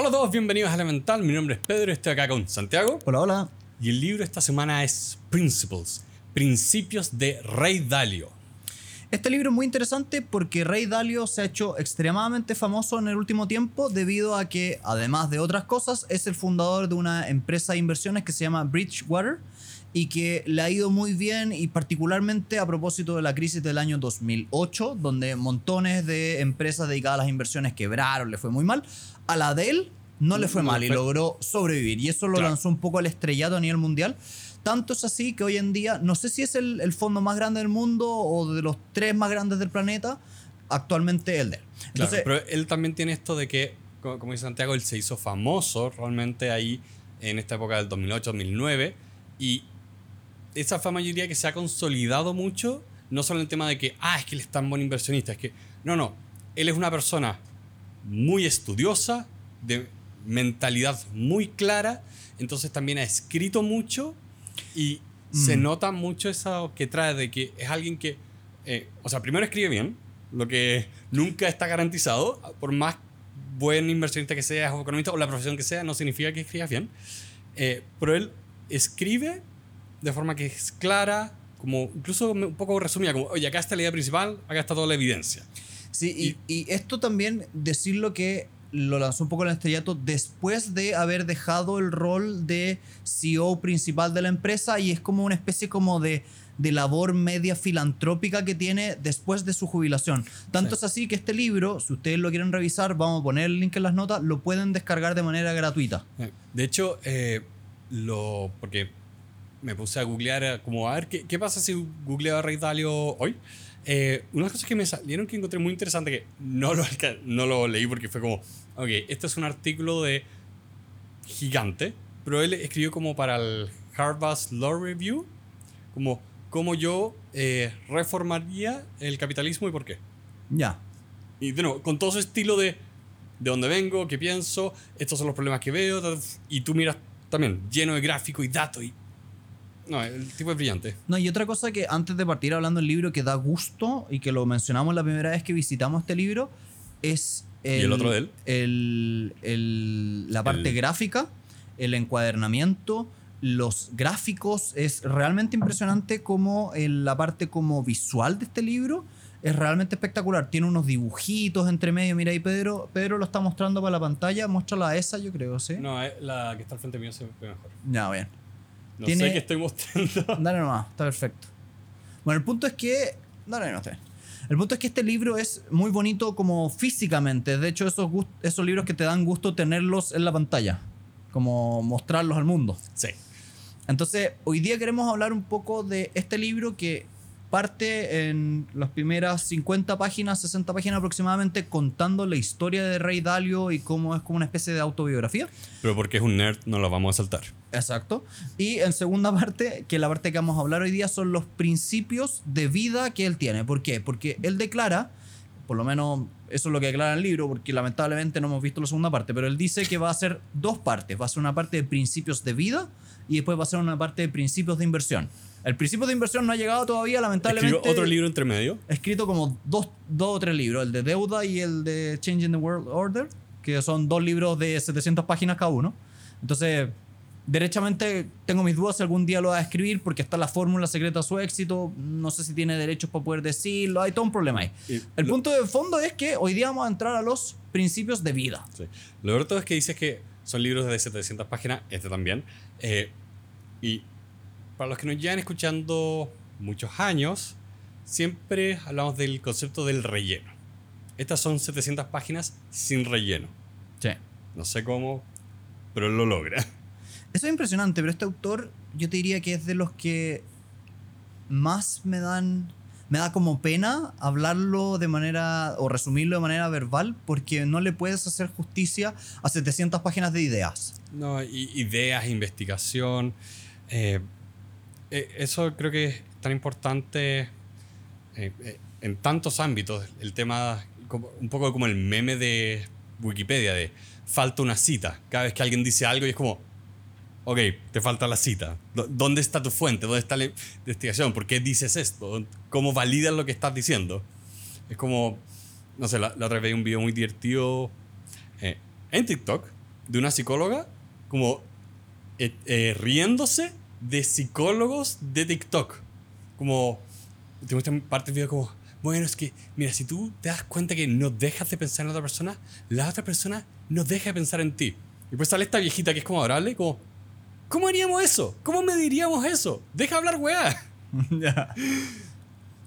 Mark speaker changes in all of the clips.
Speaker 1: Hola a todos, bienvenidos a Elemental. Mi nombre es Pedro, estoy acá con Santiago.
Speaker 2: Hola, hola.
Speaker 1: Y el libro esta semana es Principles, Principios de Rey Dalio.
Speaker 2: Este libro es muy interesante porque Rey Dalio se ha hecho extremadamente famoso en el último tiempo debido a que, además de otras cosas, es el fundador de una empresa de inversiones que se llama Bridgewater y que le ha ido muy bien y particularmente a propósito de la crisis del año 2008, donde montones de empresas dedicadas a las inversiones quebraron, le fue muy mal. A la de él no le fue mal y logró sobrevivir y eso lo
Speaker 1: Claro.
Speaker 2: lanzó un poco al estrellato a nivel mundial. Tanto es así que hoy en día, no sé si es el, el fondo más grande del mundo o de los tres más grandes del planeta, actualmente el de él.
Speaker 1: Claro,
Speaker 2: Entonces,
Speaker 1: pero él también tiene esto de que, co- como dice Santiago, él se hizo famoso realmente ahí en esta época del 2008-2009 y esa fama yo diría que se ha consolidado mucho, no solo en el tema de que, ah, es que él es tan buen inversionista, es que, no, no, él es una persona muy estudiosa, de mentalidad muy clara, entonces también ha escrito mucho y se
Speaker 2: Mm.
Speaker 1: nota mucho eso que trae de que es alguien que, eh, o sea, primero escribe bien, lo que nunca está garantizado, por más buen inversionista que seas o economista o la profesión que sea, no significa que escribas bien, Eh, pero él escribe de forma que es clara, como incluso un poco resumida, como, oye, acá está la idea principal, acá está toda la evidencia.
Speaker 2: sí, y, y esto también decirlo que lo lanzó un poco en el estrellato después de haber dejado el rol de CEO principal de la empresa y es como una especie como de, de labor media filantrópica que tiene después de su jubilación. Tanto
Speaker 1: Sí.
Speaker 2: es así que este libro, si ustedes lo quieren revisar, vamos a poner el link en las notas, lo pueden descargar de manera gratuita.
Speaker 1: Eh, De hecho, eh, lo. Porque me puse a googlear, como a ver qué, qué pasa si googleo a Rey Dalio hoy. Eh, unas cosas que me salieron que encontré muy interesante, que no lo, no lo leí porque fue como, ok, este es un artículo de gigante, pero él escribió como para el Harvard Law Review, como cómo yo eh, reformaría el capitalismo y por qué.
Speaker 2: Ya.
Speaker 1: Y de nuevo, con todo su estilo de de dónde vengo, qué pienso, estos son los problemas que veo, y tú miras también lleno de gráfico y datos y... No, el tipo es brillante.
Speaker 2: No, y otra cosa que antes de partir hablando del libro que da gusto y que lo mencionamos la primera vez que visitamos este libro es
Speaker 1: ¿Y el otro de él?
Speaker 2: el- el- la parte
Speaker 1: El-
Speaker 2: gráfica, el encuadernamiento, los gráficos. Es realmente impresionante como la parte como visual de este libro es realmente espectacular. Tiene unos dibujitos entre medio. Mira ahí Pedro, Pedro lo está mostrando para la pantalla. Muéstrala a esa, yo creo, ¿sí?
Speaker 1: No, eh, la que está al frente mío se ve mejor.
Speaker 2: Ya, bien.
Speaker 1: No
Speaker 2: Tiene-
Speaker 1: sé qué estoy mostrando.
Speaker 2: Dale nomás, está perfecto. Bueno, el punto es que. Dale, no bien. El punto es que este libro es muy bonito como físicamente. De hecho, esos, esos libros que te dan gusto tenerlos en la pantalla. Como mostrarlos al mundo.
Speaker 1: Sí.
Speaker 2: Entonces, hoy día queremos hablar un poco de este libro que parte en las primeras 50 páginas, 60 páginas aproximadamente, contando la historia de Rey Dalio y cómo es como una especie de autobiografía.
Speaker 1: Pero porque es un nerd, no lo vamos a saltar.
Speaker 2: Exacto. Y en segunda parte, que la parte que vamos a hablar hoy día son los principios de vida que él tiene. ¿Por qué? Porque él declara, por lo menos eso es lo que declara en el libro, porque lamentablemente no hemos visto la segunda parte, pero él dice que va a ser dos partes. Va a ser una parte de principios de vida y después va a ser una parte de principios de inversión. El principio de inversión no ha llegado todavía, lamentablemente.
Speaker 1: Escribió otro libro entre medio.
Speaker 2: Escrito como dos, dos o tres libros, el de deuda y el de Changing the World Order, que son dos libros de 700 páginas cada uno. Entonces, derechamente tengo mis dudas si algún día lo va a escribir porque está la fórmula secreta a su éxito, no sé si tiene derechos para poder decirlo, hay todo un problema ahí.
Speaker 1: Y
Speaker 2: El
Speaker 1: lo-
Speaker 2: punto de fondo es que hoy día vamos a entrar a los principios de vida.
Speaker 1: Sí. Lo verdad es que dices que son libros de 700 páginas, este también. Eh, y para los que nos llevan escuchando muchos años, siempre hablamos del concepto del relleno. Estas son 700 páginas sin relleno.
Speaker 2: Sí.
Speaker 1: No sé cómo, pero él lo logra.
Speaker 2: Eso es impresionante, pero este autor yo te diría que es de los que más me dan me da como pena hablarlo de manera o resumirlo de manera verbal porque no le puedes hacer justicia a 700 páginas de ideas.
Speaker 1: No, ideas, investigación. eh, eh, eso creo que es tan importante eh, en tantos ámbitos. El tema, un poco como el meme de Wikipedia, de falta una cita. Cada vez que alguien dice algo y es como, ok, te falta la cita. ¿Dó- ¿Dónde está tu fuente? ¿Dónde está la investigación? ¿Por qué dices esto? ¿Cómo validas lo que estás diciendo? Es como, no sé, la, la otra vez un video muy divertido eh, en TikTok de una psicóloga como eh, eh, riéndose de psicólogos de TikTok. Como te muestran parte del video como, bueno, es que, mira, si tú te das cuenta que no dejas de pensar en la otra persona, la otra persona no deja de pensar en ti. Y pues sale esta viejita que es como adorable, como, ¿cómo haríamos eso? ¿Cómo mediríamos eso? Deja hablar, weá.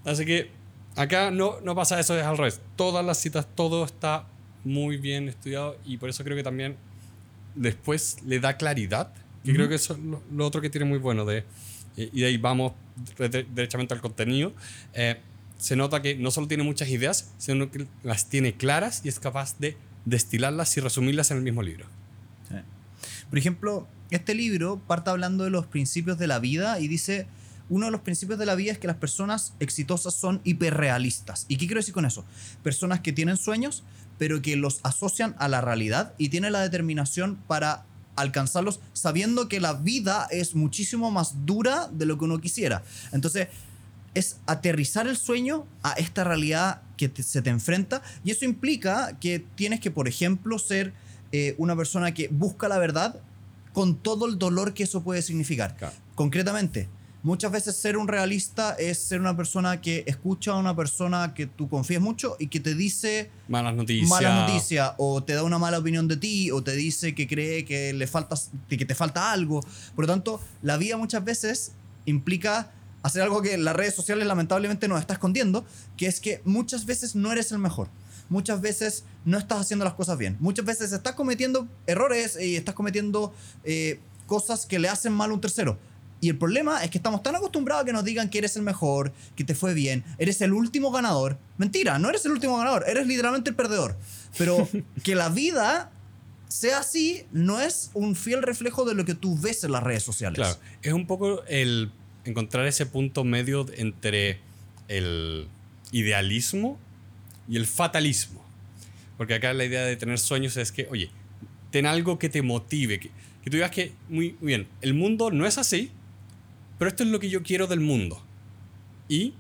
Speaker 1: Así que acá no, no pasa eso, es al revés. Todas las citas, todo está muy bien estudiado y por eso creo que también después le da claridad, que creo que eso es lo, otro que tiene muy bueno de... eh, y de ahí vamos de- derechamente al contenido. eh, se nota que no solo tiene muchas ideas, sino que las tiene claras y es capaz de destilarlas y resumirlas en el mismo libro.
Speaker 2: Sí. Por ejemplo, este libro parte hablando de los principios de la vida y dice, uno de los principios de la vida es que las personas exitosas son hiperrealistas. ¿Y qué quiero decir con eso? Personas que tienen sueños, pero que los asocian a la realidad y tienen la determinación para alcanzarlos sabiendo que la vida es muchísimo más dura de lo que uno quisiera. Entonces, es aterrizar el sueño a esta realidad que te- se te enfrenta y eso implica que tienes que, por ejemplo, ser eh, una persona que busca la verdad con todo el dolor que eso puede significar.
Speaker 1: Claro.
Speaker 2: Concretamente, muchas veces ser un realista es ser una persona que escucha a una persona que tú confías mucho y que te dice
Speaker 1: Malas noticias.
Speaker 2: mala noticia o te da una mala opinión de ti o te dice que cree que le falta que te falta algo. Por lo tanto, la vida muchas veces implica hacer algo que las redes sociales lamentablemente nos está escondiendo, que es que muchas veces no eres el mejor. Muchas veces no estás haciendo las cosas bien. Muchas veces estás cometiendo errores y estás cometiendo eh, cosas que le hacen mal a un tercero. Y el problema es que estamos tan acostumbrados a que nos digan que eres el mejor, que te fue bien, eres el último ganador. Mentira, no eres el último ganador, eres literalmente el perdedor. Pero que la vida sea así no es un fiel reflejo de lo que tú ves en las redes sociales.
Speaker 1: Claro, es un poco el encontrar ese punto medio entre el idealismo y el fatalismo. Porque acá la idea de tener sueños es que, oye, ten algo que te motive, que, que tú digas que, muy, muy bien, el mundo no es así, pero esto es lo que yo quiero del mundo. Y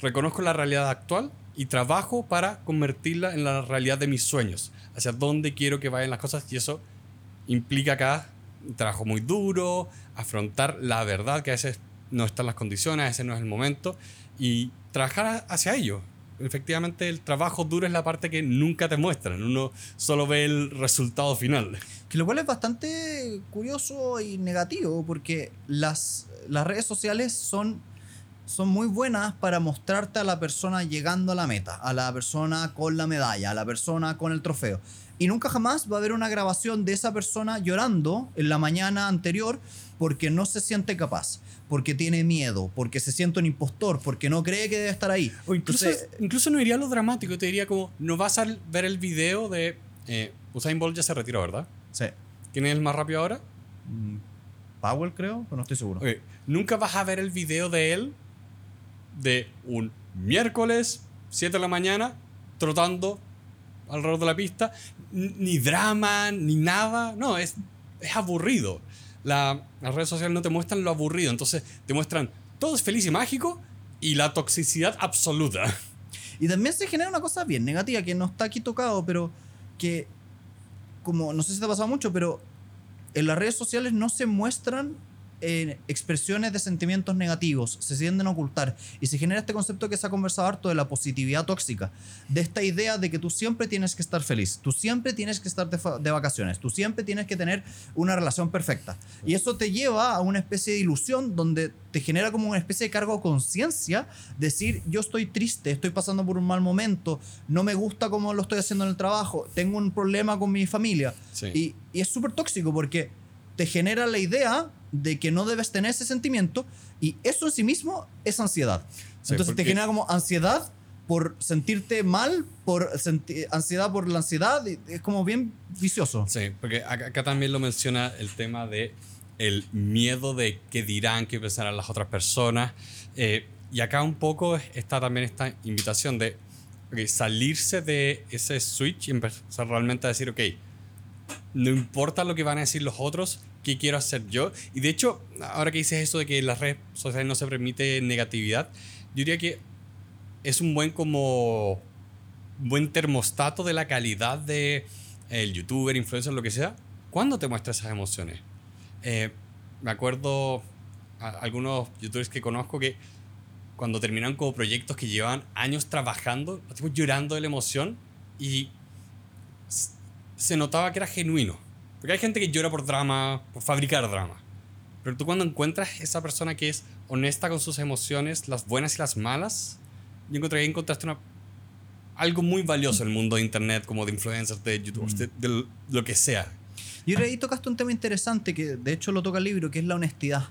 Speaker 1: reconozco la realidad actual y trabajo para convertirla en la realidad de mis sueños, hacia dónde quiero que vayan las cosas y eso implica acá trabajo muy duro, afrontar la verdad que a veces no están las condiciones, a veces no es el momento y trabajar hacia ello. Efectivamente, el trabajo duro es la parte que nunca te muestran, uno solo ve el resultado final.
Speaker 2: Que lo cual es bastante curioso y negativo porque las, las redes sociales son, son muy buenas para mostrarte a la persona llegando a la meta, a la persona con la medalla, a la persona con el trofeo. Y nunca jamás va a haber una grabación de esa persona llorando en la mañana anterior porque no se siente capaz, porque tiene miedo, porque se siente un impostor, porque no cree que debe estar ahí.
Speaker 1: O incluso,
Speaker 2: Entonces,
Speaker 1: incluso no iría a lo dramático, te diría como, no vas a ver el video de... Eh, Usain Bolt ya se retiró, ¿verdad?
Speaker 2: sí.
Speaker 1: ¿Quién es el más rápido ahora?
Speaker 2: Mm, Powell creo, pero no estoy seguro.
Speaker 1: Nunca vas a ver el video de él de un miércoles, 7 de la mañana, trotando alrededor de la pista. Ni drama, ni nada. No, es, es aburrido. La, las redes sociales no te muestran lo aburrido, entonces te muestran todo es feliz y mágico y la toxicidad absoluta.
Speaker 2: Y también se genera una cosa bien negativa que no está aquí tocado, pero que, como no sé si te ha pasado mucho, pero en las redes sociales no se muestran eh, expresiones de sentimientos negativos, se tienden a ocultar. Y se genera este concepto que se ha conversado harto de la positividad tóxica, de esta idea de que tú siempre tienes que estar feliz, tú siempre tienes que estar de, de vacaciones, tú siempre tienes que tener una relación perfecta. Y eso te lleva a una especie de ilusión donde te genera como una especie de cargo de conciencia, decir yo estoy triste, estoy pasando por un mal momento, no me gusta cómo lo estoy haciendo en el trabajo, tengo un problema con mi familia.
Speaker 1: Sí.
Speaker 2: Y, y es súper tóxico porque te genera la idea de que no debes tener ese sentimiento y eso en sí mismo es ansiedad.
Speaker 1: Sí,
Speaker 2: Entonces te genera como ansiedad por sentirte mal, por senti- ansiedad por la ansiedad, es como bien vicioso.
Speaker 1: Sí, porque acá, también lo menciona el tema de el miedo de qué dirán, qué pensarán las otras personas. Eh, y acá un poco está también esta invitación de ok, salirse de ese switch y empezar realmente a decir, ok, no importa lo que van a decir los otros, ¿qué quiero hacer yo? Y de hecho, ahora que dices eso de que las redes sociales no se permite negatividad, yo diría que es un buen como buen termostato de la calidad de el youtuber, influencer, lo que sea, ¿Cuándo te muestra esas emociones? Eh, me acuerdo a algunos youtubers que conozco que cuando terminan como proyectos que llevan años trabajando, los llorando de la emoción y se notaba que era genuino. Porque hay gente que llora por drama, por fabricar drama. Pero tú cuando encuentras esa persona que es honesta con sus emociones, las buenas y las malas, yo encontré que encontraste una, algo muy valioso en el mundo de internet, como de influencers, de youtubers, de, de lo que sea.
Speaker 2: Y ahí tocaste un tema interesante que de hecho lo toca el libro, que es la honestidad.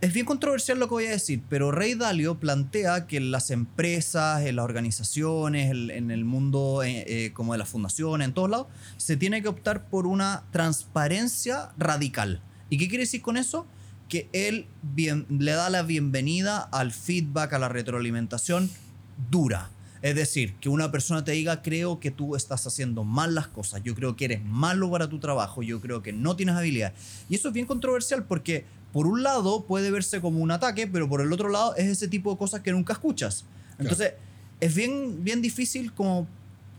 Speaker 2: Es bien controversial lo que voy a decir, pero Rey Dalio plantea que en las empresas, en las organizaciones, en el mundo eh, eh, como de las fundaciones, en todos lados, se tiene que optar por una transparencia radical. ¿Y qué quiere decir con eso? Que él bien, le da la bienvenida al feedback, a la retroalimentación dura. Es decir, que una persona te diga, creo que tú estás haciendo mal las cosas, yo creo que eres malo para tu trabajo, yo creo que no tienes habilidad. Y eso es bien controversial porque por un lado puede verse como un ataque, pero por el otro lado es ese tipo de cosas que nunca escuchas. Entonces, es bien, bien difícil como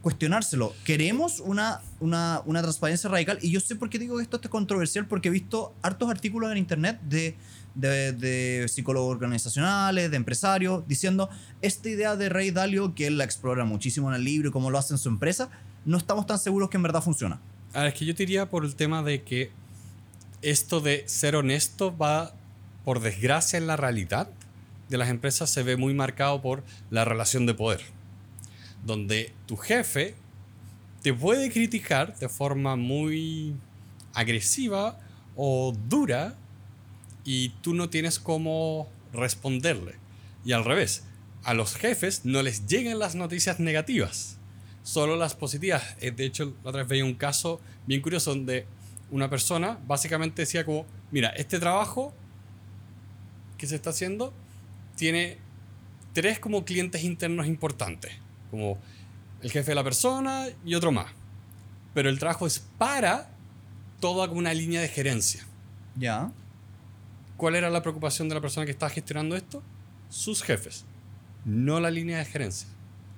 Speaker 2: cuestionárselo. Queremos una, una, una, transparencia radical y yo sé por qué digo que esto es controversial porque he visto hartos artículos en internet de, de, de, psicólogos organizacionales, de empresarios, diciendo esta idea de Rey Dalio, que él la explora muchísimo en el libro y cómo lo hace en su empresa, no estamos tan seguros que en verdad funciona.
Speaker 1: A ver, es que yo diría por el tema de que esto de ser honesto va, por desgracia, en la realidad de las empresas se ve muy marcado por la relación de poder, donde tu jefe te puede criticar de forma muy agresiva o dura y tú no tienes cómo responderle. Y al revés, a los jefes no les llegan las noticias negativas, solo las positivas. Eh, de hecho, la otra vez veía un caso bien curioso donde una persona básicamente decía como, mira, este trabajo que se está haciendo tiene tres como clientes internos importantes, como el jefe de la persona y otro más. Pero el trabajo es para toda una línea de gerencia.
Speaker 2: Ya.
Speaker 1: ¿Cuál era la preocupación de la persona que estaba gestionando esto? Sus jefes, no la línea de gerencia.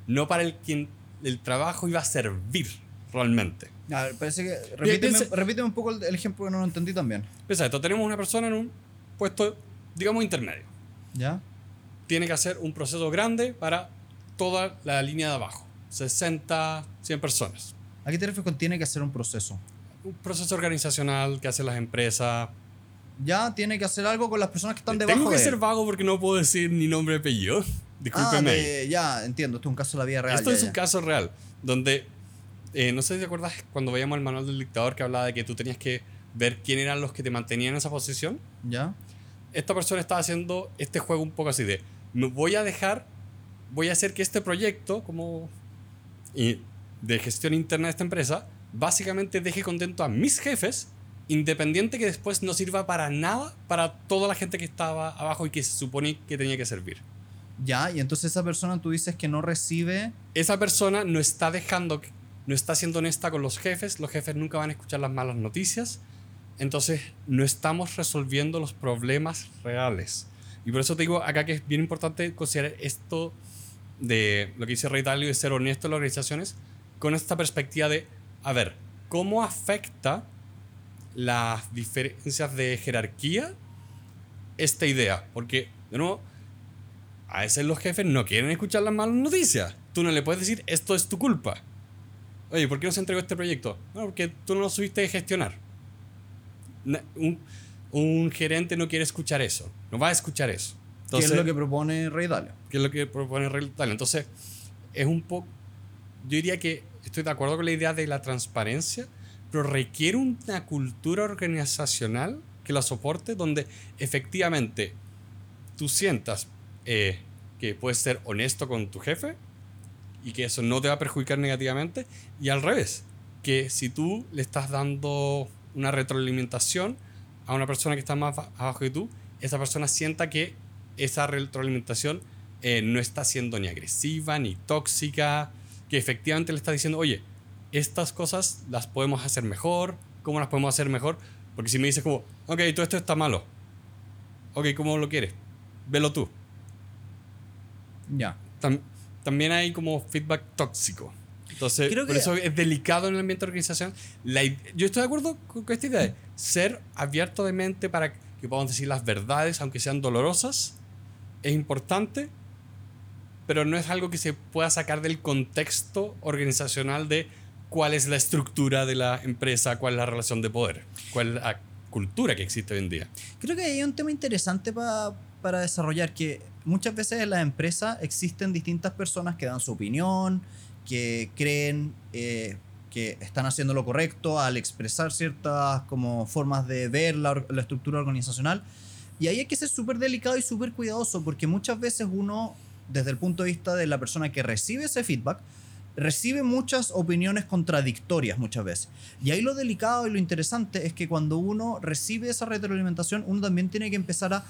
Speaker 1: No para el quien el trabajo iba a servir realmente.
Speaker 2: A ver, parece que. Repíteme, repíteme un poco el, ejemplo que no lo entendí también.
Speaker 1: Esto: tenemos una persona en un puesto, digamos, intermedio.
Speaker 2: ¿Ya?
Speaker 1: Tiene que hacer un proceso grande para toda la línea de abajo: 60, 100 personas.
Speaker 2: ¿A qué te refieres con tiene que hacer un proceso?
Speaker 1: Un proceso organizacional que hacen las empresas.
Speaker 2: Ya, tiene que hacer algo con las personas que están debajo.
Speaker 1: Tengo que
Speaker 2: de
Speaker 1: ser vago porque no puedo decir ni nombre de apellido. Discúlpeme.
Speaker 2: Ah, de, ya, entiendo. Esto es un caso de la vida real.
Speaker 1: Esto
Speaker 2: ya,
Speaker 1: es
Speaker 2: ya.
Speaker 1: un caso real. Donde eh, no sé si te acuerdas cuando veíamos el manual del dictador que hablaba de que tú tenías que ver quién eran los que te mantenían en esa posición.
Speaker 2: ¿Ya?
Speaker 1: Esta persona estaba haciendo este juego un poco así de, me voy a dejar, voy a hacer que este proyecto como de gestión interna de esta empresa básicamente deje contento a mis jefes, independiente que después no sirva para nada para toda la gente que estaba abajo y que se supone que tenía que servir.
Speaker 2: Ya, y entonces esa persona tú dices que no recibe...
Speaker 1: Esa persona no está dejando no está siendo honesta con los jefes, los jefes nunca van a escuchar las malas noticias, entonces no estamos resolviendo los problemas reales. Y por eso te digo acá que es bien importante considerar esto de lo que dice Rey Dalio de ser honesto en las organizaciones con esta perspectiva de, a ver, ¿cómo afecta las diferencias de jerarquía esta idea? Porque, de nuevo, a veces los jefes no quieren escuchar las malas noticias. Tú no le puedes decir, esto es tu culpa. Oye, ¿por qué no se entregó este proyecto? No, porque tú no lo subiste a gestionar. Un, un, gerente no quiere escuchar eso. No va a escuchar eso.
Speaker 2: Entonces, ¿Qué es lo que propone Rey Dalio?
Speaker 1: ¿Qué es lo que propone Rey Dalio? Entonces, es un poco... Yo diría que estoy de acuerdo con la idea de la transparencia, pero requiere una cultura organizacional que la soporte, donde efectivamente tú sientas eh, que puedes ser honesto con tu jefe, y que eso no te va a perjudicar negativamente. Y al revés, que si tú le estás dando una retroalimentación a una persona que está más abajo que tú, esa persona sienta que esa retroalimentación eh, no está siendo ni agresiva ni tóxica, que efectivamente le está diciendo, oye, estas cosas las podemos hacer mejor, ¿cómo las podemos hacer mejor? Porque si me dices como, ok, todo esto está malo, ok, ¿cómo lo quieres? Velo tú.
Speaker 2: Ya.
Speaker 1: Tam también hay como feedback tóxico. Entonces,
Speaker 2: Creo
Speaker 1: por
Speaker 2: que-
Speaker 1: eso es delicado en el ambiente de organización. La yo estoy de acuerdo con, con esta idea de ser abierto de mente para que podamos decir las verdades, aunque sean dolorosas, es importante, pero no es algo que se pueda sacar del contexto organizacional de cuál es la estructura de la empresa, cuál es la relación de poder, cuál es la cultura que existe hoy en día.
Speaker 2: Creo que hay un tema interesante pa- para desarrollar, que muchas veces en las empresas existen distintas personas que dan su opinión, que creen eh, que están haciendo lo correcto al expresar ciertas como formas de ver la, la estructura organizacional. Y ahí hay que ser súper delicado y súper cuidadoso, porque muchas veces uno, desde el punto de vista de la persona que recibe ese feedback, recibe muchas opiniones contradictorias muchas veces. Y ahí lo delicado y lo interesante es que cuando uno recibe esa retroalimentación, uno también tiene que empezar a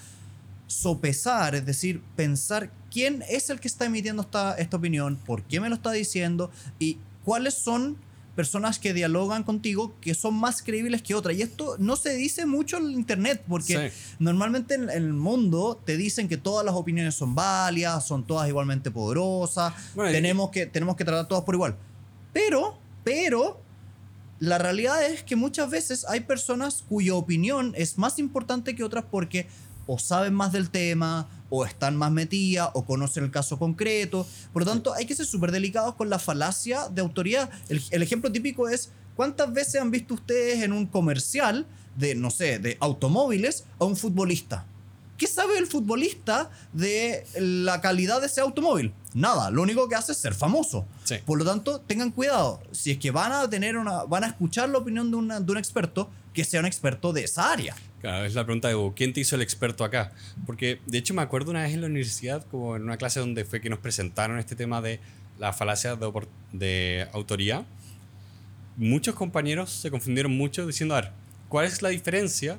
Speaker 2: sopesar, es decir, pensar quién es el que está emitiendo esta, esta opinión, por qué me lo está diciendo y cuáles son personas que dialogan contigo que son más creíbles que otras. Y esto no se dice mucho en internet, porque
Speaker 1: Sí.
Speaker 2: normalmente en, el mundo te dicen que todas las opiniones son válidas, son todas igualmente poderosas,
Speaker 1: Bueno, y-
Speaker 2: tenemos, que, tenemos que tratar todas por igual. Pero, pero, la realidad es que muchas veces hay personas cuya opinión es más importante que otras porque o saben más del tema, o están más metidas, o conocen el caso concreto. Por lo tanto, hay que ser súper delicados con la falacia de autoridad. El, el ejemplo típico es, ¿cuántas veces han visto ustedes en un comercial de, no sé, de automóviles a un futbolista? ¿Qué sabe el futbolista de la calidad de ese automóvil? Nada, lo único que hace es ser famoso.
Speaker 1: Sí.
Speaker 2: Por lo tanto, tengan cuidado. Si es que van a tener una, van a escuchar la opinión de, una- de un experto, que sea un experto de esa área.
Speaker 1: Claro, es la pregunta de ¿quién te hizo el experto acá? Porque de hecho me acuerdo una vez en la universidad, como en una clase donde fue que nos presentaron este tema de la falacia de, de autoría. Muchos compañeros se confundieron mucho diciendo, a ver, ¿cuál es la diferencia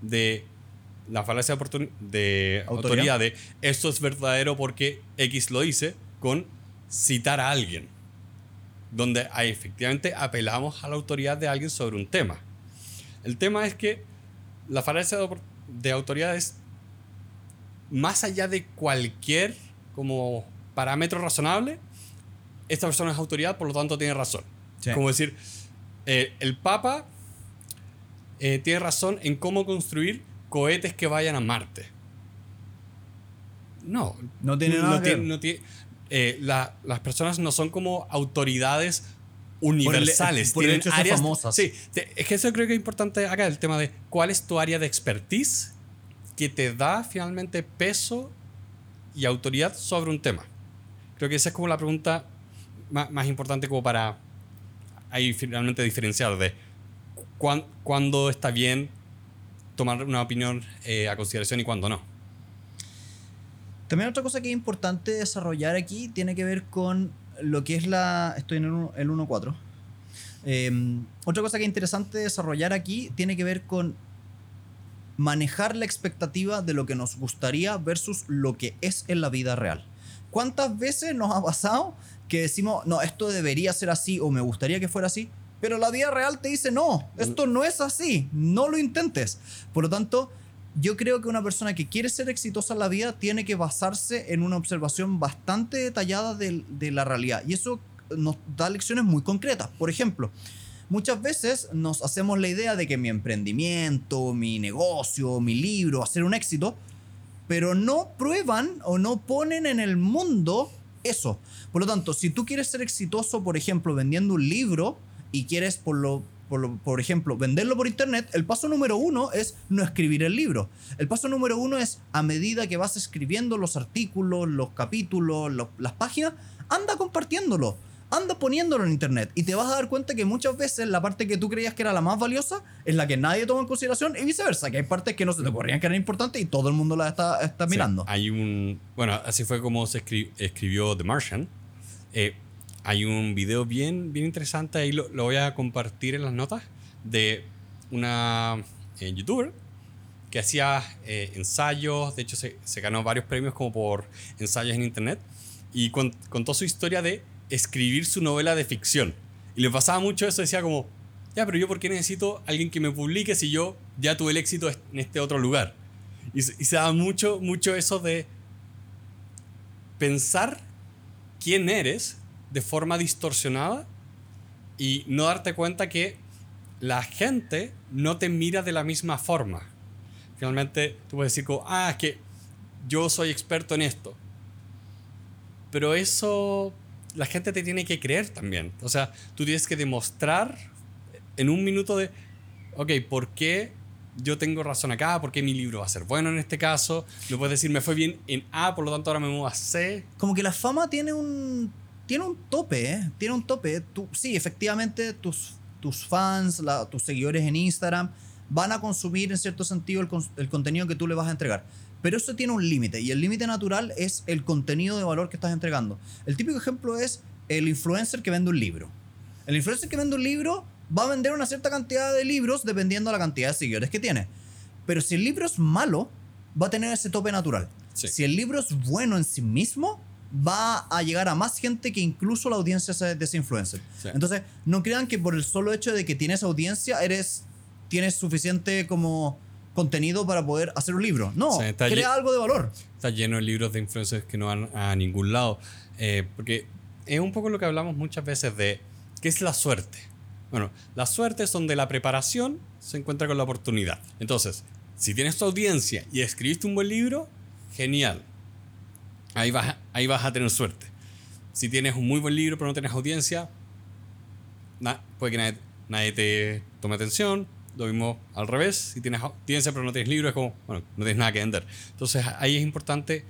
Speaker 1: de la falacia de, oportun- de esto es verdadero porque X lo dice con citar a alguien? Donde ahí efectivamente apelamos a la autoridad de alguien sobre un tema. El tema es que la falacia de, de autoridad es más allá de cualquier como parámetro razonable, esta persona es autoridad, por lo tanto tiene razón.
Speaker 2: Sí.
Speaker 1: Como decir, eh, el Papa eh, tiene razón en cómo construir cohetes que vayan a Marte. No.
Speaker 2: No tiene nada que ver.
Speaker 1: no tiene- eh, la- las personas no son como autoridades universales.
Speaker 2: por el
Speaker 1: tienen áreas-
Speaker 2: famosas.
Speaker 1: Sí, es que eso creo que es importante acá, el tema de cuál es tu área de expertise que te da finalmente peso y autoridad sobre un tema. Creo que esa es como la pregunta más, más importante como para ahí finalmente diferenciar de cuán- cuándo está bien tomar una opinión eh, a consideración y cuándo no.
Speaker 2: También otra cosa que es importante desarrollar aquí tiene que ver con lo que es la... Estoy en el uno- el 1.4. Eh, otra cosa que es interesante desarrollar aquí tiene que ver con manejar la expectativa de lo que nos gustaría versus lo que es en la vida real. ¿Cuántas veces nos ha pasado que decimos, no, esto debería ser así o me gustaría que fuera así? Pero la vida real te dice, no, esto no es así, no lo intentes. Por lo tanto, yo creo que una persona que quiere ser exitosa en la vida tiene que basarse en una observación bastante detallada de, de la realidad. Y eso nos da lecciones muy concretas. Por ejemplo, muchas veces nos hacemos la idea de que mi emprendimiento, mi negocio, mi libro va un éxito, pero no prueban o no ponen en el mundo eso. Por lo tanto, si tú quieres ser exitoso, por ejemplo, vendiendo un libro y quieres, por lo, por, lo- por ejemplo, venderlo por internet, el paso número uno es no escribir el libro. El paso número uno es, a medida que vas escribiendo los artículos, los capítulos, los- las páginas, anda compartiéndolo. Anda poniéndolo en internet y te vas a dar cuenta que muchas veces la parte que tú creías que era la más valiosa es la que nadie toma en consideración y viceversa, que hay partes que no se te ocurrían que eran importantes y todo el mundo las está, está
Speaker 1: Sí,
Speaker 2: mirando.
Speaker 1: hay un. Bueno, así fue como se escri- escribió The Martian. Eh, hay un video bien, bien interesante, ahí lo, lo voy a compartir en las notas, de una eh, youtuber que hacía eh, ensayos, de hecho se, se ganó varios premios como por ensayos en internet, y con- contó su historia de escribir su novela de ficción. Y le pasaba mucho eso, decía como, ya, pero yo por qué necesito alguien que me publique si yo ya tuve el éxito en este otro lugar. Y, y se da mucho, mucho eso de pensar quién eres de forma distorsionada y no darte cuenta que la gente no te mira de la misma forma. Finalmente, tú puedes decir como, ah, es que yo soy experto en esto. Pero eso la gente te tiene que creer también. O sea, tú tienes que demostrar en un minuto de, ok, ¿por qué yo tengo razón acá? ¿Por qué mi libro va a ser bueno en este caso? No puedes decir, me fue bien en A, por lo tanto ahora me muevo a C.
Speaker 2: Como que la fama tiene un, tiene un tope, ¿eh? Tiene un tope. Tú, sí, efectivamente, tus, tus fans, tus seguidores en Instagram van a consumir en cierto sentido el, el contenido que tú le vas a entregar. Pero eso tiene un límite y el límite natural es el contenido de valor que estás entregando. El típico ejemplo es el influencer que vende un libro. El influencer que vende un libro va a vender una cierta cantidad de libros dependiendo de la cantidad de seguidores que tiene. Pero si el libro es malo, va a tener ese tope natural. Si el libro es bueno en sí mismo, va a llegar a más gente que incluso la audiencia de ese influencer. Entonces, no crean que por el solo hecho de que tienes audiencia, eres, tienes suficiente como contenido para poder hacer un libro. No, crea algo de valor.
Speaker 1: Está lleno de libros de influencers que no van a ningún lado. Eh, porque es un poco lo que hablamos muchas veces de qué es la suerte. Bueno, la suerte es donde la preparación se encuentra con la oportunidad. Entonces, si tienes tu audiencia y escribiste un buen libro, genial. Ahí vas, ahí vas a tener suerte. Si tienes un muy buen libro pero no tienes audiencia, puede que nadie, nadie te tome atención, lo mismo al revés, si tienes audiencia pero no tienes libro, es como, bueno, no tienes nada que vender. Entonces ahí es importante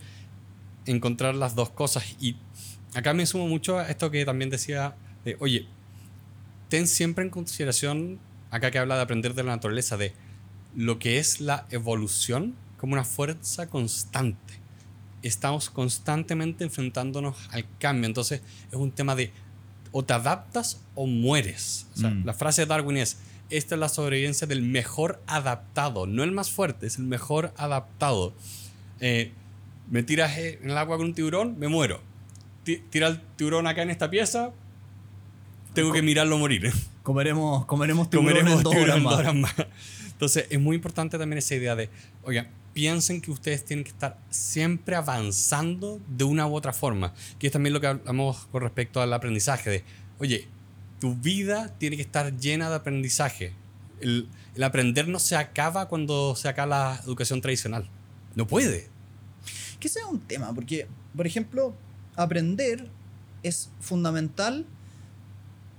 Speaker 1: encontrar las dos cosas. Y acá me sumo mucho a esto que también decía, de, oye, ten siempre en consideración, acá que habla de aprender de la naturaleza, de lo que es la evolución como una fuerza constante. Estamos constantemente enfrentándonos al cambio. Entonces es un tema de o te adaptas o mueres. Mm. La frase de Darwin es, esta es la sobrevivencia del mejor adaptado, no el más fuerte, es el mejor adaptado. Eh, me tiras en el agua con un tiburón, me muero. Tira el tiburón acá en esta pieza, tengo que mirarlo morir.
Speaker 2: Comeremos, comeremos tiburón dos horas más.
Speaker 1: Entonces, es muy importante también esa idea de, oigan, piensen que ustedes tienen que estar siempre avanzando de una u otra forma. Que es también lo que hablamos con respecto al aprendizaje, de, oye, tu vida tiene que estar llena de aprendizaje. El, aprender no se acaba cuando se acaba la educación tradicional. No puede.
Speaker 2: Que sea un tema, porque, por ejemplo, aprender es fundamental.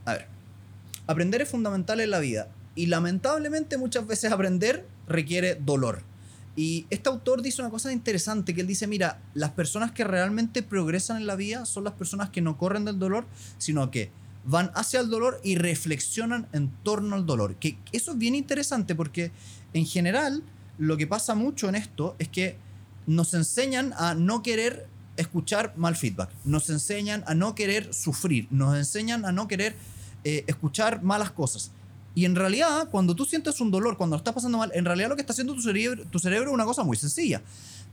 Speaker 2: A ver, aprender es fundamental en la vida. Y lamentablemente muchas veces aprender requiere dolor. Y este autor dice una cosa interesante, que él dice, mira, las personas que realmente progresan en la vida son las personas que no corren del dolor, sino que van hacia el dolor y reflexionan en torno al dolor. Que eso es bien interesante porque en general lo que pasa mucho en esto es que nos enseñan a no querer escuchar mal feedback, nos enseñan a no querer sufrir, nos enseñan a no querer eh, escuchar malas cosas. Y en realidad, cuando tú sientes un dolor, cuando lo estás pasando mal, en realidad lo que está haciendo tu cerebro, tu cerebro es una cosa muy sencilla.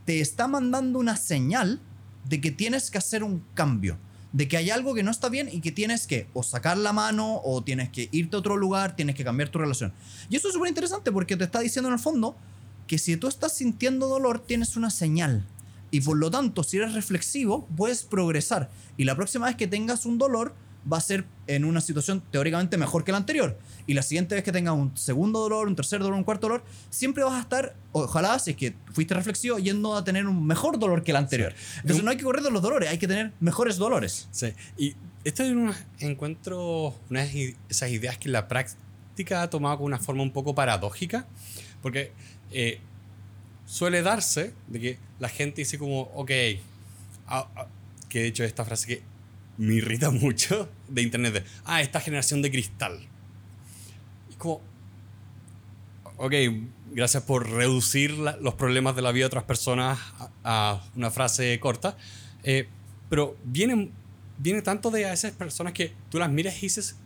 Speaker 2: Te está mandando una señal de que tienes que hacer un cambio de que hay algo que no está bien y que tienes que o sacar la mano o tienes que irte a otro lugar, tienes que cambiar tu relación. Y eso es súper interesante porque te está diciendo en el fondo que si tú estás sintiendo dolor, tienes una señal. Y por lo tanto, si eres reflexivo, puedes progresar. Y la próxima vez que tengas un dolor, va a ser en una situación teóricamente mejor que la anterior. Y la siguiente vez que tengas un segundo dolor, un tercer dolor, un cuarto dolor, siempre vas a estar, ojalá, si es que fuiste reflexivo, yendo a tener un mejor dolor que el anterior. Entonces no hay que correr de los dolores, hay que tener mejores dolores.
Speaker 1: Sí, y esto es un encuentro, una de esas ideas que la práctica ha tomado con una forma un poco paradójica, porque eh, suele darse de que la gente dice como, ok, ah, ah", que de hecho esta frase que me irrita mucho de internet. Ah, esta generación de cristal. Y como, ok, gracias por reducir los problemas de la vida de otras personas a, una frase corta. Eh, pero viene, tanto de esas personas que tú las miras y dices,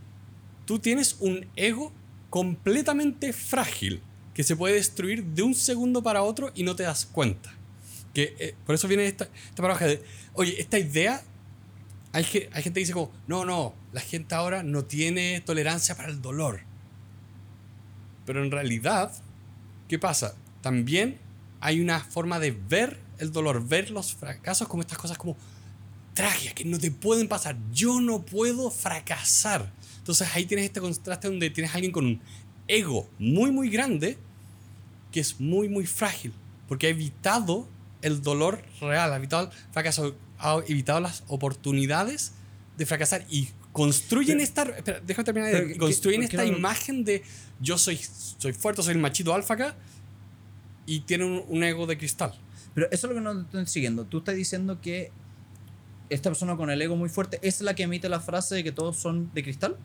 Speaker 1: tú tienes un ego completamente frágil que se puede destruir de un segundo para otro y no te das cuenta. Que, eh, por eso viene esta, esta paradoja de, oye, esta idea hay, hay gente que dice como, no, no, la gente ahora no tiene tolerancia para el dolor. Pero en realidad, ¿qué pasa? También hay una forma de ver el dolor, ver los fracasos como estas cosas como tragedia, que no te pueden pasar. Yo no puedo fracasar. Entonces ahí tienes este contraste donde tienes a alguien con un ego muy, muy grande que es muy, muy frágil. Porque ha evitado el dolor real, ha evitado el fracaso, ha evitado las oportunidades de fracasar y construyen esta. Espera, déjame terminar.
Speaker 2: pero, ¿qué-
Speaker 1: construyen esta
Speaker 2: no-
Speaker 1: imagen de yo soy, soy fuerte, soy el machito alfa acá y tienen un, un ego de cristal.
Speaker 2: Pero eso es lo que no estoy siguiendo. Tú estás diciendo que esta persona con el ego muy fuerte es la que emite la frase de que todos son de cristal.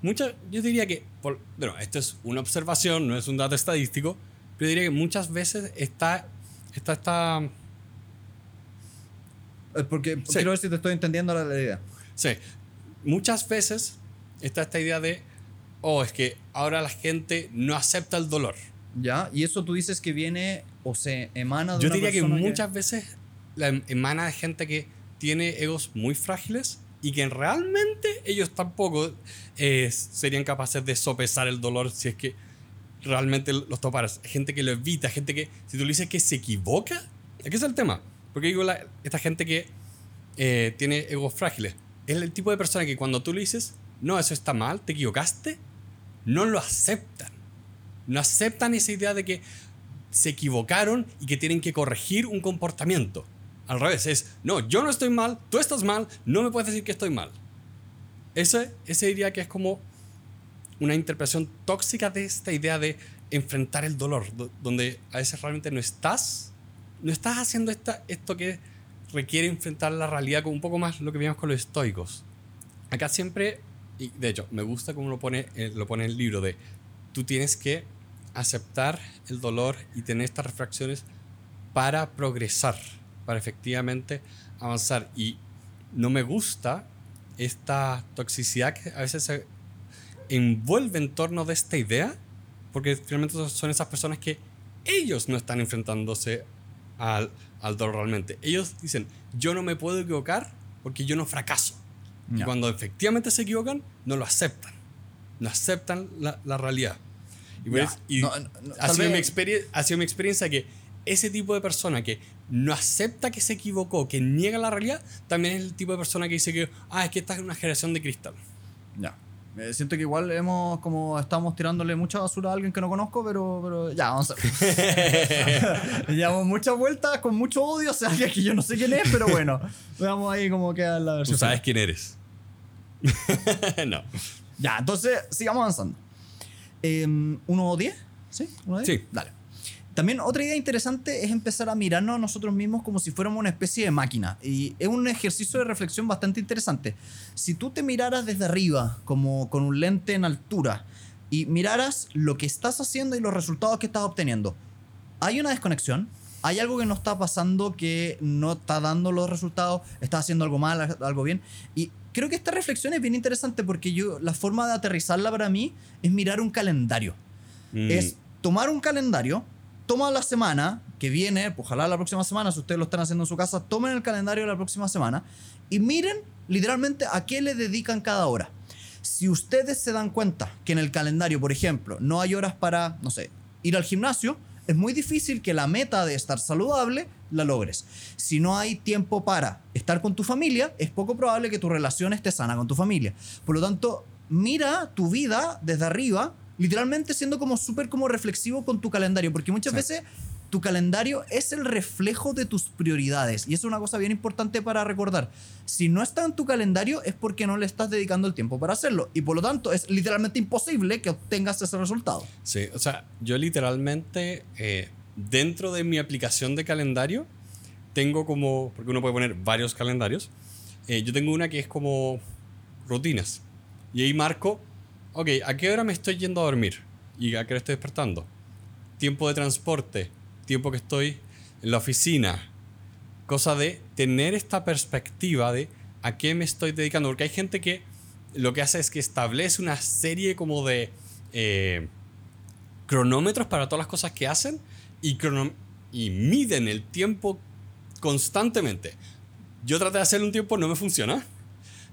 Speaker 1: Muchas, yo diría que, por- bueno, esto es una observación, no es un dato estadístico, pero diría que muchas veces está, está esta,
Speaker 2: Porque
Speaker 1: Sí.
Speaker 2: quiero ver si te estoy entendiendo la, idea.
Speaker 1: sí, muchas veces está esta idea de, oh, es que ahora la gente no acepta el dolor.
Speaker 2: ¿Ya? Y eso tú dices que viene o se emana de
Speaker 1: Yo
Speaker 2: una
Speaker 1: diría que muchas veces la em- emana de gente que tiene egos muy frágiles y que realmente ellos tampoco eh, serían capaces de sopesar el dolor si es que realmente los toparas. Gente que lo evita, gente que, si tú le dices que se equivoca, es que es el tema. Porque digo, la- esta gente que eh, tiene egos frágiles, es el tipo de persona que cuando tú le dices, no, eso está mal, te equivocaste, no lo aceptan. No aceptan esa idea de que se equivocaron y que tienen que corregir un comportamiento. Al revés, es, no, yo no estoy mal, tú estás mal, no me puedes decir que estoy mal. Ese, ese diría que es como una interpretación tóxica de esta idea de enfrentar el dolor, do- donde a veces realmente no estás, no estás haciendo esta, esto que requiere enfrentar la realidad con un poco más lo que vimos con los estoicos. Acá siempre, y de hecho, me gusta cómo lo pone, eh, lo pone el libro de, tú tienes que aceptar el dolor y tener estas refracciones para progresar, para efectivamente avanzar. Y no me gusta esta toxicidad que a veces se envuelve en torno de esta idea, porque finalmente son esas personas que ellos no están enfrentándose al, al dolor realmente. Ellos dicen, yo no me puedo equivocar porque yo no fracaso. Y cuando efectivamente se equivocan, no lo aceptan. No aceptan la, la realidad. Y, pues, y
Speaker 2: No, no, no,
Speaker 1: ha, sido mi ha sido mi experiencia que ese tipo de persona que no acepta que se equivocó, que niega la realidad, también es el tipo de persona que dice que, ah, es que esta es una generación de cristal.
Speaker 2: Ya. Eh, siento que igual hemos como estamos tirándole mucha basura a alguien que no conozco, pero, pero ya, vamos a ver. Llevamos muchas vueltas con mucho odio hacia alguien que yo no sé quién es, pero bueno, veamos ahí cómo queda la
Speaker 1: Tú
Speaker 2: versión.
Speaker 1: sabes quién eres. no.
Speaker 2: Ya, entonces sigamos avanzando. Eh, ¿Uno o diez? ¿Sí? ¿Uno o diez?
Speaker 1: Sí.
Speaker 2: Dale. También otra idea interesante es empezar a mirarnos a nosotros mismos como si fuéramos una especie de máquina. Y es un ejercicio de reflexión bastante interesante. Si tú te miraras desde arriba, como con un lente en altura, y miraras lo que estás haciendo y los resultados que estás obteniendo, hay una desconexión. Hay algo que no está pasando, que no está dando los resultados, estás haciendo algo mal, algo bien. Y creo que esta reflexión es bien interesante porque yo, la forma de aterrizarla para mí es mirar un calendario
Speaker 1: Mm,
Speaker 2: es tomar un calendario, toma la semana que viene, ojalá la próxima semana, si ustedes lo están haciendo en su casa, tomen el calendario de la próxima semana y miren literalmente a qué le dedican cada hora. Si ustedes se dan cuenta que en el calendario, por ejemplo, no hay horas para, no sé, ir al gimnasio, es muy difícil que la meta de estar saludable la logres. Si no hay tiempo para estar con tu familia, es poco probable que tu relación esté sana con tu familia. Por lo tanto, mira tu vida desde arriba, literalmente siendo como súper como reflexivo con tu calendario, porque muchas
Speaker 1: Sí.
Speaker 2: veces tu calendario es el reflejo de tus prioridades y eso es una cosa bien importante para recordar. Si no está en tu calendario es porque no le estás dedicando el tiempo para hacerlo y por lo tanto es literalmente imposible que obtengas ese resultado.
Speaker 1: Sí, o sea, yo literalmente eh, dentro de mi aplicación de calendario tengo como, porque uno puede poner varios calendarios, eh, yo tengo una que es como rutinas. Y ahí marco, ok, ¿a qué hora me estoy yendo a dormir? ¿Y a qué hora estoy despertando? Tiempo de transporte, tiempo que estoy en la oficina. Cosa de tener esta perspectiva de a qué me estoy dedicando. Porque hay gente que lo que hace es que establece una serie como de eh, cronómetros para todas las cosas que hacen y, y miden el tiempo constantemente. Yo traté de hacerlo un tiempo, no me funciona.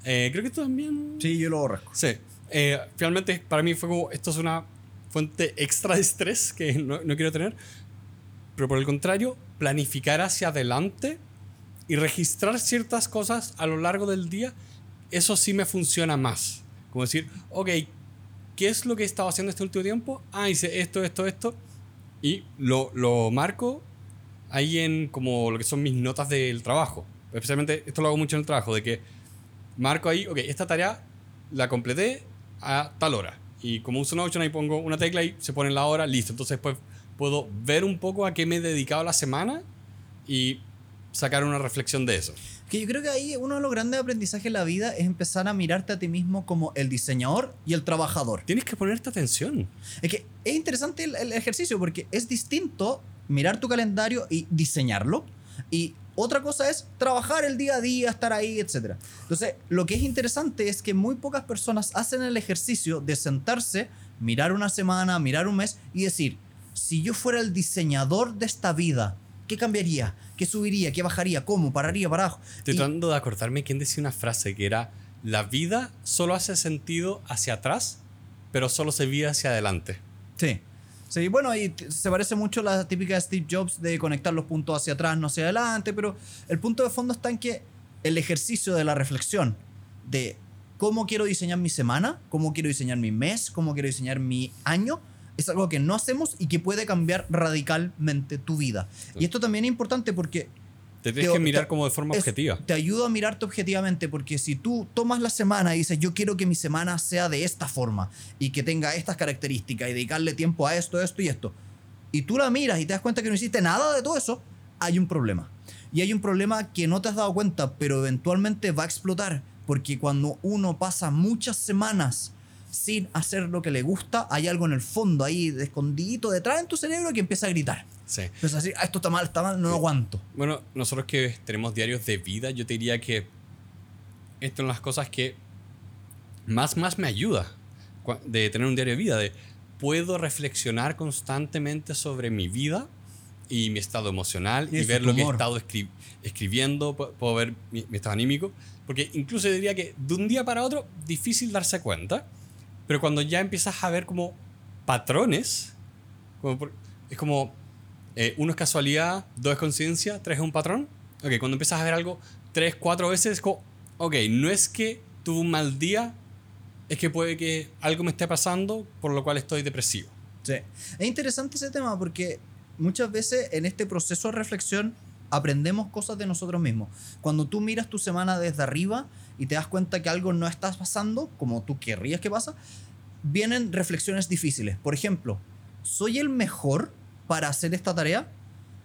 Speaker 1: Eh, creo que esto también...
Speaker 2: Sí, yo lo aborrezco.
Speaker 1: Sí. Eh, finalmente, para mí fue como, esto es una fuente extra de estrés que no, no quiero tener. Pero por el contrario, planificar hacia adelante y registrar ciertas cosas a lo largo del día, eso sí me funciona más. Como decir, ok, ¿qué es lo que he estado haciendo este último tiempo? Ah, hice esto, esto, esto. Y lo, lo marco ahí en como lo que son mis notas del trabajo. Especialmente, esto lo hago mucho en el trabajo, de que marco ahí, ok, esta tarea la completé a tal hora. Y como uso Notion, ahí pongo una tecla y se pone la hora, listo. Entonces, pues puedo ver un poco a qué me he dedicado la semana y sacar una reflexión de eso.
Speaker 2: Que yo creo que ahí uno de los grandes aprendizajes de la vida es empezar a mirarte a ti mismo como el diseñador y el trabajador.
Speaker 1: Tienes que ponerte atención.
Speaker 2: Es que es interesante el, el ejercicio porque es distinto mirar tu calendario y diseñarlo. Y otra cosa es trabajar el día a día, estar ahí, etc. Entonces, lo que es interesante es que muy pocas personas hacen el ejercicio de sentarse, mirar una semana, mirar un mes y decir, si yo fuera el diseñador de esta vida, ¿qué cambiaría? ¿Qué subiría? ¿Qué bajaría? ¿Cómo? ¿Pararía? ¿Para abajo?
Speaker 1: Estoy
Speaker 2: Y-
Speaker 1: tratando de acordarme quién decía una frase que era, la vida solo hace sentido hacia atrás, pero solo se vive hacia adelante.
Speaker 2: Sí. Sí, bueno, y se parece mucho a la típica de Steve Jobs de conectar los puntos hacia atrás, no hacia adelante, pero el punto de fondo está en que el ejercicio de la reflexión de cómo quiero diseñar mi semana, cómo quiero diseñar mi mes, cómo quiero diseñar mi año, es algo que no hacemos y que puede cambiar radicalmente tu vida. Y esto también es importante porque
Speaker 1: Te tienes que mirar
Speaker 2: te-
Speaker 1: como de forma
Speaker 2: es-
Speaker 1: objetiva.
Speaker 2: Te ayuda a mirarte objetivamente porque si tú tomas la semana y dices yo quiero que mi semana sea de esta forma y que tenga estas características y dedicarle tiempo a esto, esto y esto, y tú la miras y te das cuenta que no hiciste nada de todo eso, hay un problema. Y hay un problema que no te has dado cuenta, pero eventualmente va a explotar porque cuando uno pasa muchas semanas sin hacer lo que le gusta, hay algo en el fondo ahí, de escondidito detrás en tu cerebro que empieza a gritar.
Speaker 1: Sí.
Speaker 2: Empieza a decir, ah, esto está mal, está mal, no lo aguanto.
Speaker 1: Bueno, nosotros que tenemos diarios de vida, yo te diría que esto son las cosas que más, más me ayuda de tener un diario de vida, de puedo reflexionar constantemente sobre mi vida y mi estado emocional
Speaker 2: Y
Speaker 1: y, ver lo que he estado escri- escribiendo, pu- puedo ver mi, mi estado anímico, porque incluso diría que de un día para otro, difícil darse cuenta, pero cuando ya empiezas a ver como patrones, como por- es como eh, uno es casualidad, dos es conciencia, tres es un patrón. Ok, cuando empiezas a ver algo tres, cuatro veces, es como, ok, no es que tuve un mal día, es que puede que algo me esté pasando por lo cual estoy depresivo.
Speaker 2: Sí. Es interesante ese tema porque muchas veces en este proceso de reflexión aprendemos cosas de nosotros mismos. Cuando tú miras tu semana desde arriba y te das cuenta que algo no está pasando como tú querrías que pasa, vienen reflexiones difíciles. Por ejemplo, ¿soy el mejor para hacer esta tarea?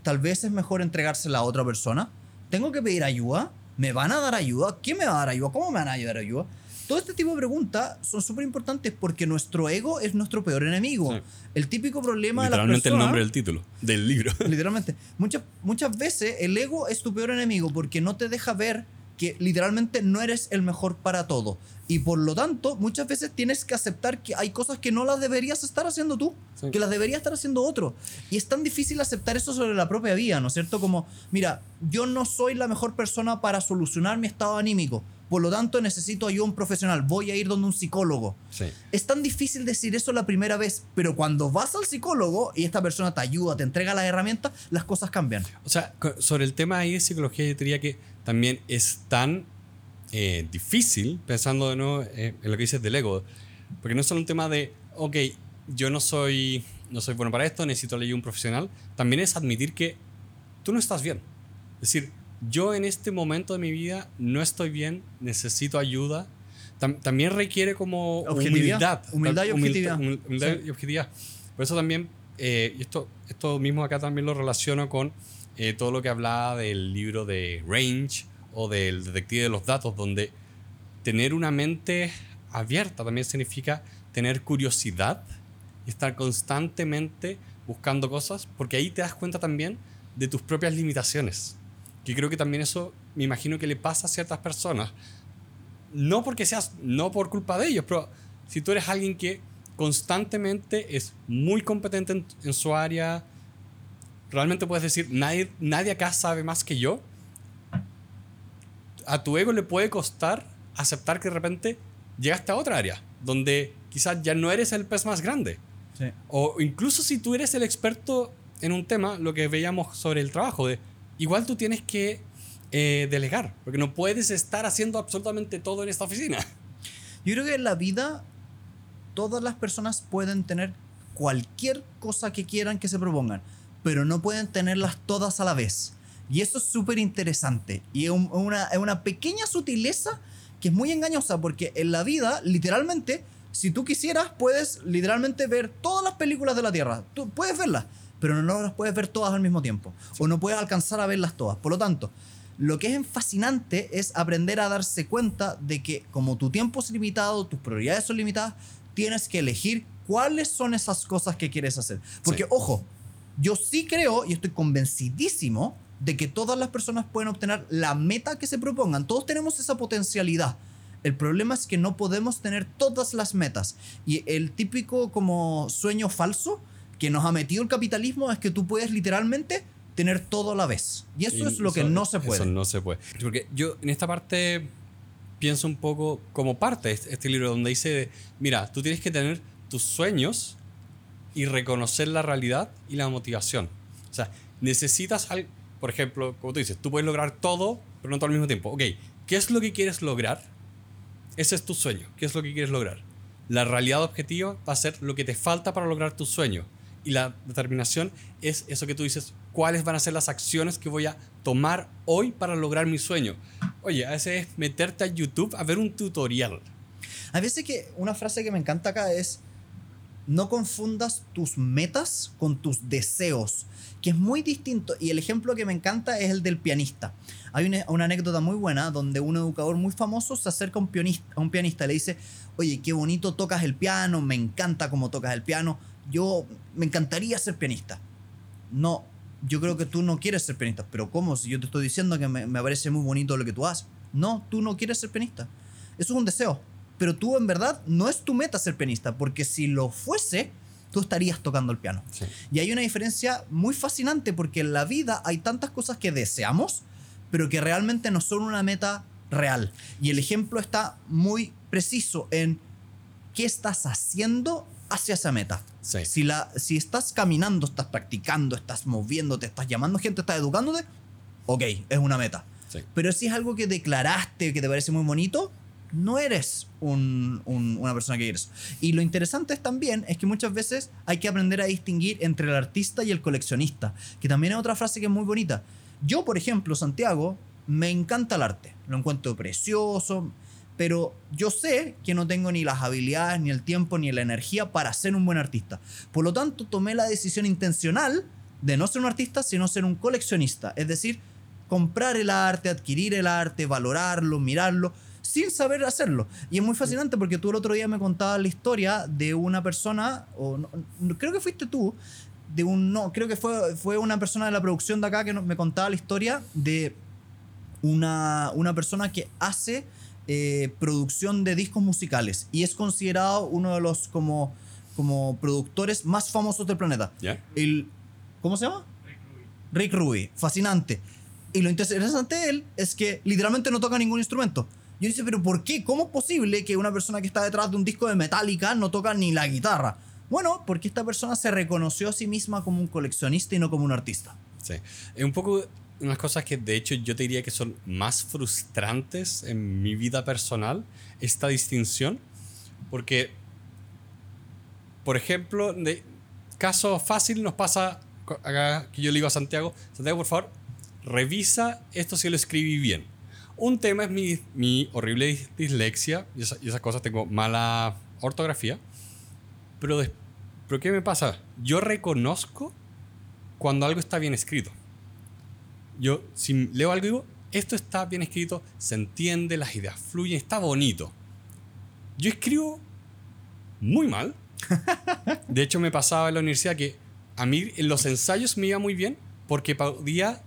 Speaker 2: Tal vez es mejor entregársela a otra persona. ¿Tengo que pedir ayuda? ¿Me van a dar ayuda? ¿Quién me va a dar ayuda? ¿Cómo me van a dar ayuda? Todo este tipo de preguntas son súper importantes porque nuestro ego es nuestro peor enemigo.
Speaker 1: Sí.
Speaker 2: El típico problema de las
Speaker 1: Literalmente el
Speaker 2: personas...
Speaker 1: nombre del título, del libro.
Speaker 2: Literalmente. Muchas, muchas veces el ego es tu peor enemigo porque no te deja ver que literalmente no eres el mejor para todo. Y por lo tanto, muchas veces tienes que aceptar que hay cosas que no las deberías estar haciendo tú,
Speaker 1: Sí.
Speaker 2: que las debería estar haciendo otro. Y es tan difícil aceptar eso sobre la propia vida, ¿no es cierto? Como, mira, yo no soy la mejor persona para solucionar mi estado anímico. Por lo tanto, necesito ayuda a un profesional. Voy a ir donde un psicólogo.
Speaker 1: Sí.
Speaker 2: Es tan difícil decir eso la primera vez, pero cuando vas al psicólogo y esta persona te ayuda, te entrega las herramientas, las cosas cambian.
Speaker 1: O sea, sobre el tema ahí de psicología, yo diría que también es tan eh, difícil, pensando de nuevo eh, en lo que dices del ego, porque no es solo un tema de, ok, yo no soy, no soy bueno para esto, necesito leer un profesional, también es admitir que tú no estás bien. Es decir, yo en este momento de mi vida no estoy bien, necesito ayuda. Tam- también requiere como
Speaker 2: Objetividad.
Speaker 1: humildad.
Speaker 2: Humildad y objetividad.
Speaker 1: humil- humildad
Speaker 2: Sí.
Speaker 1: y objetividad. Por eso también, eh, y esto, esto mismo acá también lo relaciono con eh, todo lo que hablaba del libro de Range o del detective de los datos, donde tener una mente abierta también significa tener curiosidad y estar constantemente buscando cosas, porque ahí te das cuenta también de tus propias limitaciones. Que creo que también eso me imagino que le pasa a ciertas personas. No porque seas, no por culpa de ellos, pero si tú eres alguien que constantemente es muy competente en, en su área, realmente puedes decir, nadie, nadie acá sabe más que yo. A tu ego le puede costar aceptar que de repente llegaste a otra área, donde quizás ya no eres el pez más grande.
Speaker 2: Sí.
Speaker 1: O incluso si tú eres el experto en un tema, lo que veíamos sobre el trabajo, de igual tú tienes que eh, delegar, porque no puedes estar haciendo absolutamente todo en esta oficina.
Speaker 2: Yo creo que en la vida todas las personas pueden tener cualquier cosa que quieran que se propongan, pero no pueden tenerlas todas a la vez. Y eso es súper interesante. Y es, un- una, es una pequeña sutileza que es muy engañosa, porque en la vida, literalmente, si tú quisieras, puedes literalmente ver todas las películas de la Tierra. Tú puedes verlas, pero no las puedes ver todas al mismo tiempo. O no puedes alcanzar a verlas todas. Por lo tanto, lo que es fascinante es aprender a darse cuenta de que como tu tiempo es limitado, tus prioridades son limitadas, tienes que elegir cuáles son esas cosas que quieres hacer. Porque,
Speaker 1: Sí.
Speaker 2: ojo, yo sí creo y estoy convencidísimo de que todas las personas pueden obtener la meta que se propongan. Todos tenemos esa potencialidad. El problema es que no podemos tener todas las metas. Y el típico como sueño falso que nos ha metido el capitalismo es que tú puedes literalmente tener todo a la vez. Y eso
Speaker 1: Y
Speaker 2: es lo que no se puede.
Speaker 1: Eso no se puede. Porque yo en esta parte pienso un poco como parte de este libro donde dice, mira, tú tienes que tener tus sueños y reconocer la realidad y la motivación. O sea, necesitas algo, por ejemplo, como tú dices, tú puedes lograr todo, pero no todo al mismo tiempo. Ok, ¿qué es lo que quieres lograr? Ese es tu sueño. ¿Qué es lo que quieres lograr? La realidad objetiva va a ser lo que te falta para lograr tu sueño. Y la determinación es eso que tú dices, cuáles van a ser las acciones que voy a tomar hoy para lograr mi sueño. Oye, a veces es meterte a YouTube a ver un tutorial.
Speaker 2: A veces que una frase que me encanta acá es no confundas tus metas con tus deseos, que es muy distinto. Y el ejemplo que me encanta es el del pianista. Hay una, una anécdota muy buena donde un educador muy famoso se acerca a un, pianista, a un pianista y le dice, oye, qué bonito tocas el piano, me encanta cómo tocas el piano, yo me encantaría ser pianista. No, yo creo que tú no quieres ser pianista, pero ¿cómo? Si yo te estoy diciendo que me, me parece muy bonito lo que tú haces. No, tú no quieres ser pianista. Eso es un deseo. Pero tú en verdad no es tu meta ser pianista, porque si lo fuese, tú estarías tocando el piano.
Speaker 1: Sí.
Speaker 2: Y hay una diferencia muy fascinante porque en la vida hay tantas cosas que deseamos, pero que realmente no son una meta real. Y el ejemplo está muy preciso en qué estás haciendo hacia esa meta.
Speaker 1: Sí.
Speaker 2: Si, la, si estás caminando, estás practicando, estás moviéndote, estás llamando gente, estás educándote, ok, es una meta.
Speaker 1: Sí.
Speaker 2: Pero si es algo que declaraste, que te parece muy bonito, no eres un- un- una persona que quieres. Y lo interesante es también es que muchas veces hay que aprender a distinguir entre el artista y el coleccionista, que también es otra frase que es muy bonita. Yo, por ejemplo, Santiago, me encanta el arte, lo encuentro precioso, pero yo sé que no tengo ni las habilidades, ni el tiempo, ni la energía para ser un buen artista. Por lo tanto, tomé la decisión intencional de no ser un artista, sino ser un coleccionista. Es decir, comprar el arte, adquirir el arte, valorarlo, mirarlo, sin saber hacerlo. Y es muy fascinante porque tú el otro día me contabas la historia de una persona, o no- no- creo que fuiste tú, de un, no, creo que fue, fue una persona de la producción de acá que me contaba la historia de una, una persona que hace eh, producción de discos musicales y es considerado uno de los como, como productores más famosos del planeta. El, ¿Cómo se llama? Rick Rubin. Fascinante. Y lo interesante de él es que literalmente no toca ningún instrumento. Yo dice, pero ¿por qué? ¿Cómo es posible que una persona que está detrás de un disco de Metallica no toca ni la guitarra? Bueno, porque esta persona se reconoció a sí misma como un coleccionista y no como un artista.
Speaker 1: Sí. Es un poco unas cosas que de hecho yo te diría que son más frustrantes en mi vida personal, esta distinción, porque, por ejemplo, de caso fácil nos pasa acá que yo le digo a Santiago, Santiago, por favor, revisa esto si lo escribí bien. Un tema es mi, mi horrible dis- dislexia y, esa- y esas cosas, tengo mala ortografía, pero, pero ¿qué me pasa? Yo reconozco cuando algo está bien escrito. Yo, si leo algo, digo, esto está bien escrito, se entiende, las ideas fluyen, está bonito. Yo escribo muy mal. De hecho, me pasaba en la universidad que a mí en los ensayos me iba muy bien porque podía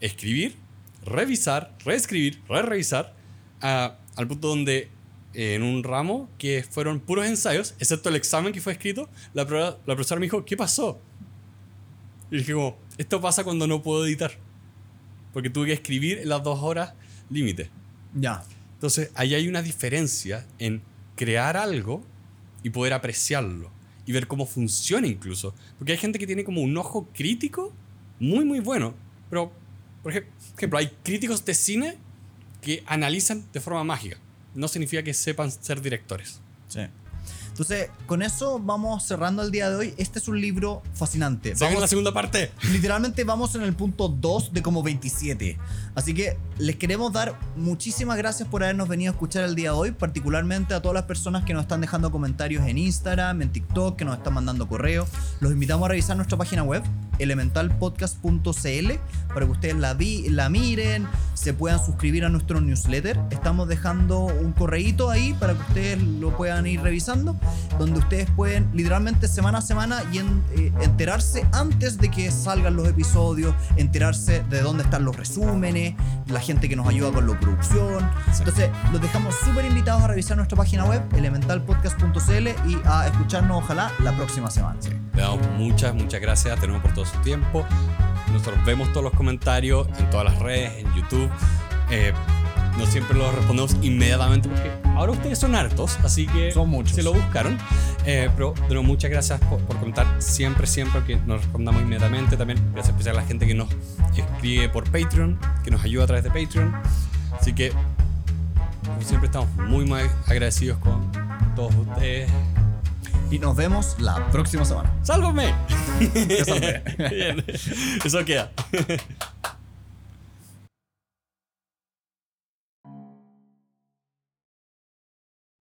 Speaker 1: escribir, revisar, reescribir, re-revisar, a- al punto donde eh, en un ramo que fueron puros ensayos, excepto el examen que fue escrito, la, la profesora me dijo, ¿qué pasó? Y dije como, esto pasa cuando no puedo editar. Porque tuve que escribir en las dos horas límite.
Speaker 2: Ya.
Speaker 1: Entonces, ahí hay una diferencia en crear algo y poder apreciarlo. Y ver cómo funciona incluso. Porque hay gente que tiene como un ojo crítico muy, muy bueno. Pero por ejemplo, hay críticos de cine que analizan de forma mágica. No significa que sepan ser directores.
Speaker 2: Sí. Entonces, con eso vamos cerrando el día de hoy. Este es un libro fascinante.
Speaker 1: Vamos a la segunda parte.
Speaker 2: Literalmente vamos en el punto 2 de como 27. Así que les queremos dar muchísimas gracias por habernos venido a escuchar el día de hoy, particularmente a todas las personas que nos están dejando comentarios en Instagram, en TikTok, que nos están mandando correos. Los invitamos a revisar nuestra página web, elementalpodcast.cl, para que ustedes la, vi, la miren, se puedan suscribir a nuestro newsletter. Estamos dejando un correíto ahí para que ustedes lo puedan ir revisando, donde ustedes pueden literalmente semana a semana y eh, enterarse antes de que salgan los episodios, enterarse de dónde están los resúmenes, la gente que nos ayuda con la producción. Entonces, los dejamos súper invitados a revisar nuestra página web, elementalpodcast.cl, y a escucharnos, ojalá, la próxima semana.
Speaker 1: Le damos muchas, muchas gracias. Tenemos por todo su tiempo. Nosotros vemos todos los comentarios en todas las redes, en YouTube. Eh, no siempre los respondemos inmediatamente porque ahora ustedes son hartos, así que
Speaker 2: Son muchos.
Speaker 1: se lo buscaron. Eh, pero muchas gracias por, por comentar siempre, siempre que nos respondamos inmediatamente. También gracias especial a la gente que nos escribe por Patreon, que nos ayuda a través de Patreon. Así que, como siempre, estamos muy, muy agradecidos con todos ustedes.
Speaker 2: Y nos vemos la próxima semana.
Speaker 1: ¡Sálvame! Bien, eso queda.